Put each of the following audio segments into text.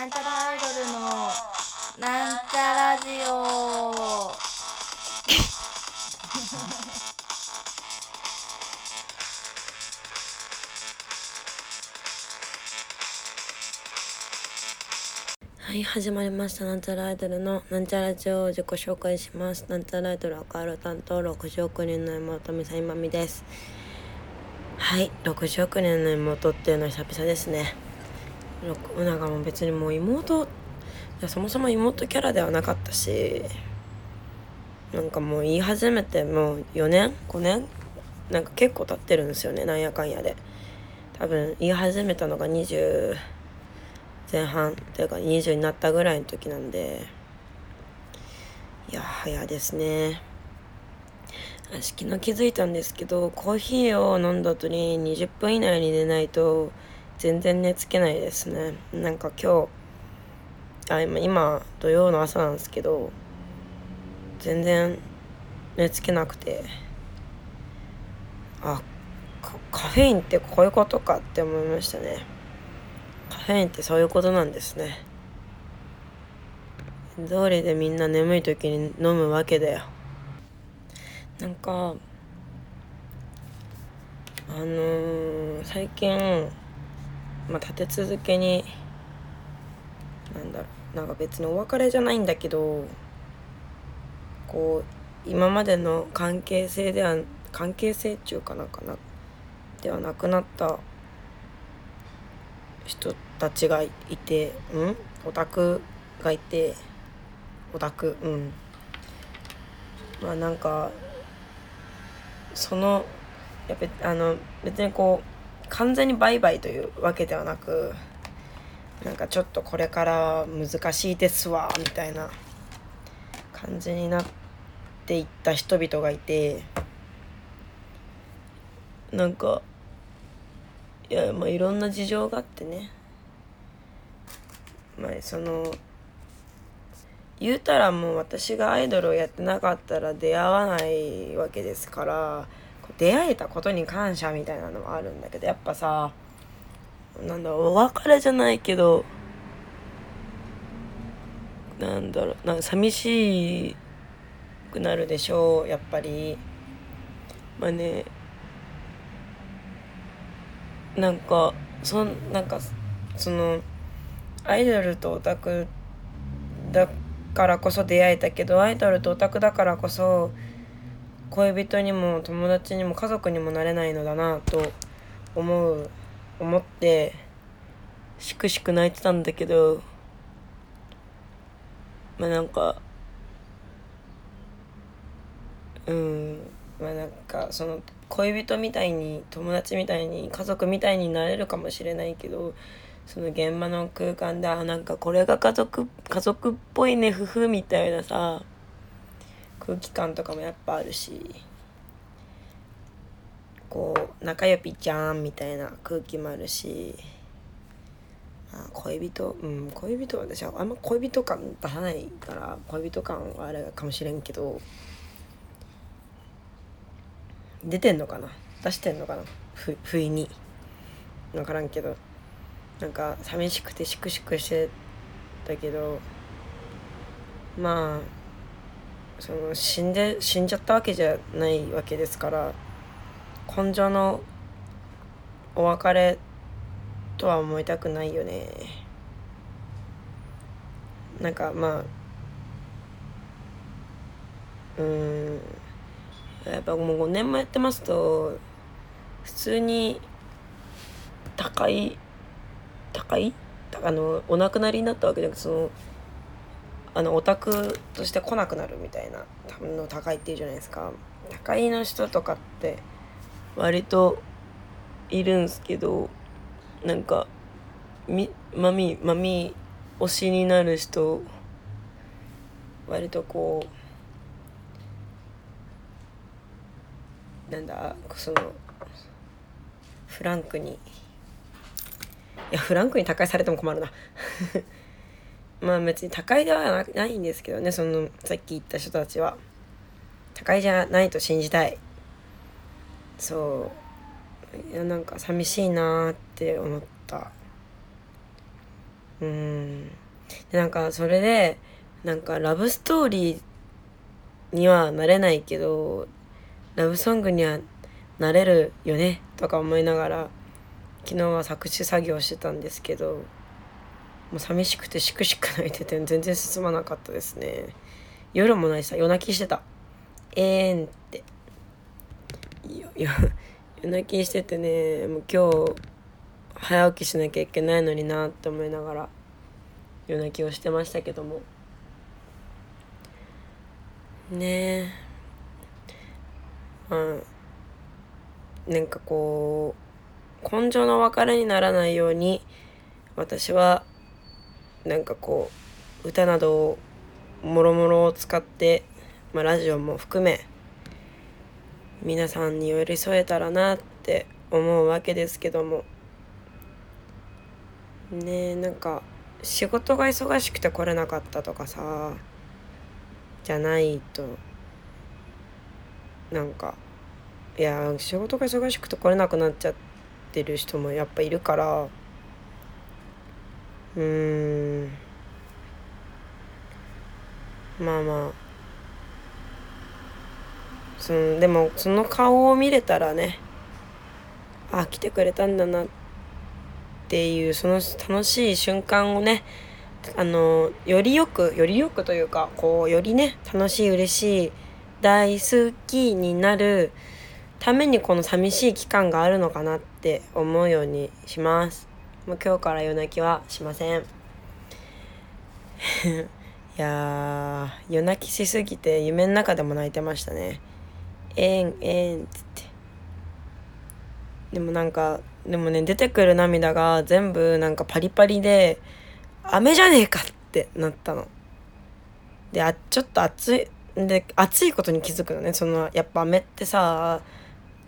なんちゃらアイドルのなんちゃラジオ。はい始まりました。なんちゃらアイドルのなんちゃらジオを自己紹介します。なんちゃらアイドル赤色担当60億人の妹みさいまみです。はい60億人の妹っていうのは久々ですね。なんかもう別にもう妹いやそもそも妹キャラではなかったしなんかもう言い始めてもう4年5年なんか結構経ってるんですよねなんやかんやで。多分言い始めたのが20前半というか20になったぐらいの時なんでいや早ですね。私昨日気づいたんですけどコーヒーを飲んだ後に20分以内に寝ないと全然寝つけないですね。なんか今日あ今今土曜の朝なんですけど全然寝つけなくて。あカフェインってこういうことかって思いましたね。カフェインってそういうことなんですね。通りでみんな眠い時に飲むわけだよ。なんかあのー、最近まあ立て続けになんだろうなんか別にお別れじゃないんだけどこう今までの関係性では関係性っていうかなんかなではなくなった人たちがいてうん？オタクがいてオタクうん。まあなんかそのやっぱあの別にこう完全にバイバイというわけではなくなんかちょっとこれから難しいですわみたいな感じになっていった人々がいてなんかいやまあいろんな事情があってね。まあその言うたらもう私がアイドルをやってなかったら出会わないわけですから出会えたことに感謝みたいなのはあるんだけどやっぱさなんだろうお別れじゃないけどなんだろうなんか寂しくなるでしょうやっぱり。まあねなんかそんなんかそのアイドルとオタクだからこそ出会えたけどアイドルとオタクだからこそ恋人にも友達にも家族にもなれないのだなと思う思ってしくしく泣いてたんだけどまあなんかうんまあなんかその恋人みたいに友達みたいに家族みたいになれるかもしれないけどその現場の空間であなんかこれが家族家族っぽいね夫婦みたいなさ空気感とかもやっぱあるしこう仲良ぴちゃんみたいな空気もあるし、まあ、恋人うん恋人は私はあんま恋人感出さないから恋人感はあれかもしれんけど出てんのかな？出してんのかな？ふ不意に。分からんけど。なんか寂しくてしくしくしてたけどまあその死んで死んじゃったわけじゃないわけですから根性のお別れとは思いたくないよね。なんかまあうんやっぱもう5年もやってますと普通に高い高い？あのお亡くなりになったわけじゃなくてそのあのオタクとして来なくなるみたいな多分の高いっていうじゃないですか。高いの人とかって割といるんすけどなんかみマミマミ推しになる人割とこうなんだそのフランクにいやフランクに他界されても困るな。まあ別に他界ではないんですけどねそのさっき言った人たちは。他界じゃないと信じたい。そう。いやなんか寂しいなって思った。うん。でなんかそれでなんかラブストーリーにはなれないけどラブソングにはなれるよねとか思いながら昨日は作詞作業してたんですけどもう寂しくてしくしく泣いてて全然進まなかったですね。夜もないさ夜泣きしてた。えーんって。夜泣きしててねもう今日早起きしなきゃいけないのになって思いながら夜泣きをしてましたけども。ね。えまあなんかこう根性の別れにならないように私はなんかこう歌などをもろもろを使って、まあ、ラジオも含め皆さんに寄り添えたらなって思うわけですけども。ねえなんか仕事が忙しくて来れなかったとかさじゃないとなんかいや仕事が忙しくて来れなくなっちゃってる人もやっぱいるからうん。まあまあそのでもその顔を見れたらねあ来てくれたんだなっていうその楽しい瞬間をねあのよりよくよりよくというかこうよりね楽しい嬉しい大好きになるためにこの寂しい期間があるのかなって思うようにします。もう今日から夜泣きはしません。いや夜泣きしすぎて夢の中でも泣いてましたね。えんえんっつって。でもなんかでもね出てくる涙が全部なんかパリパリで飴じゃねえかってなったの。であちょっと熱いで熱いことに気づくのねそのやっぱ飴ってさ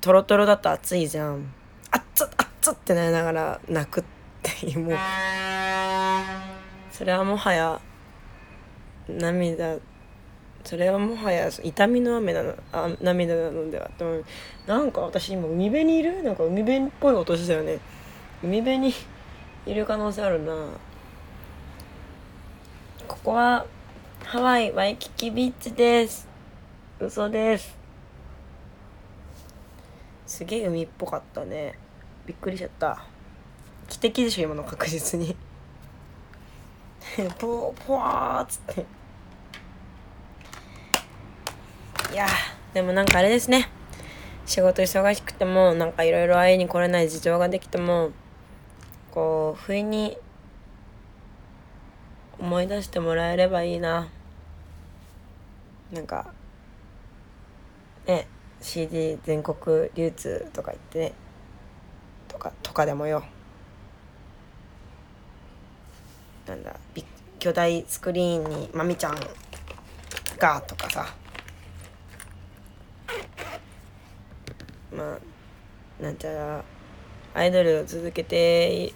トロトロだと熱いじゃん熱っ熱っつってなりながら泣くっていうもうそれはもはや涙それはもはや痛みの雨なのあ涙なのではでもなんか私今海辺にいる？なんか海辺っぽい音したよね。海辺にいる可能性あるな。ここはハワイワイキキビーチです。嘘です。すげえ海っぽかったね。びっくりしちゃった。汽笛でしょ今の確実に。ポポワーっつって。いやでもなんかあれですね。仕事忙しくてもなんかいろいろ会いに来れない事情ができてもこう不意に思い出してもらえればいいな。なんかね CD 全国流通とか言ってね。とかとかでもよ。なんだ巨大スクリーンにまみちゃんがとかさ。まあなんちゃらアイドルを続けて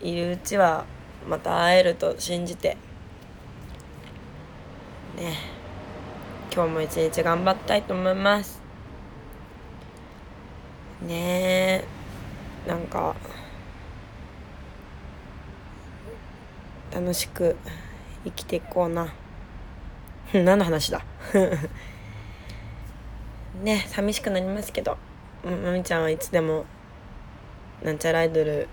いるうちはまた会えると信じて。ね。今日も一日頑張ったいと思います。ね。えなんか楽しく生きていこうな。何の話だ？ね寂しくなりますけど。まみちゃんはいつでもなんちゃらアイドル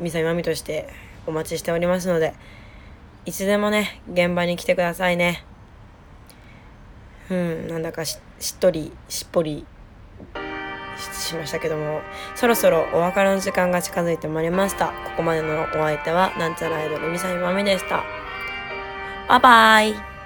みさみまみとしてお待ちしておりますのでいつでもね現場に来てくださいね。うんなんだかしっとりしっぽりしましたけどもそろそろお別れの時間が近づいてまいりました。ここまでのお相手はなんちゃらアイドルみさみまみでした。バイバイ。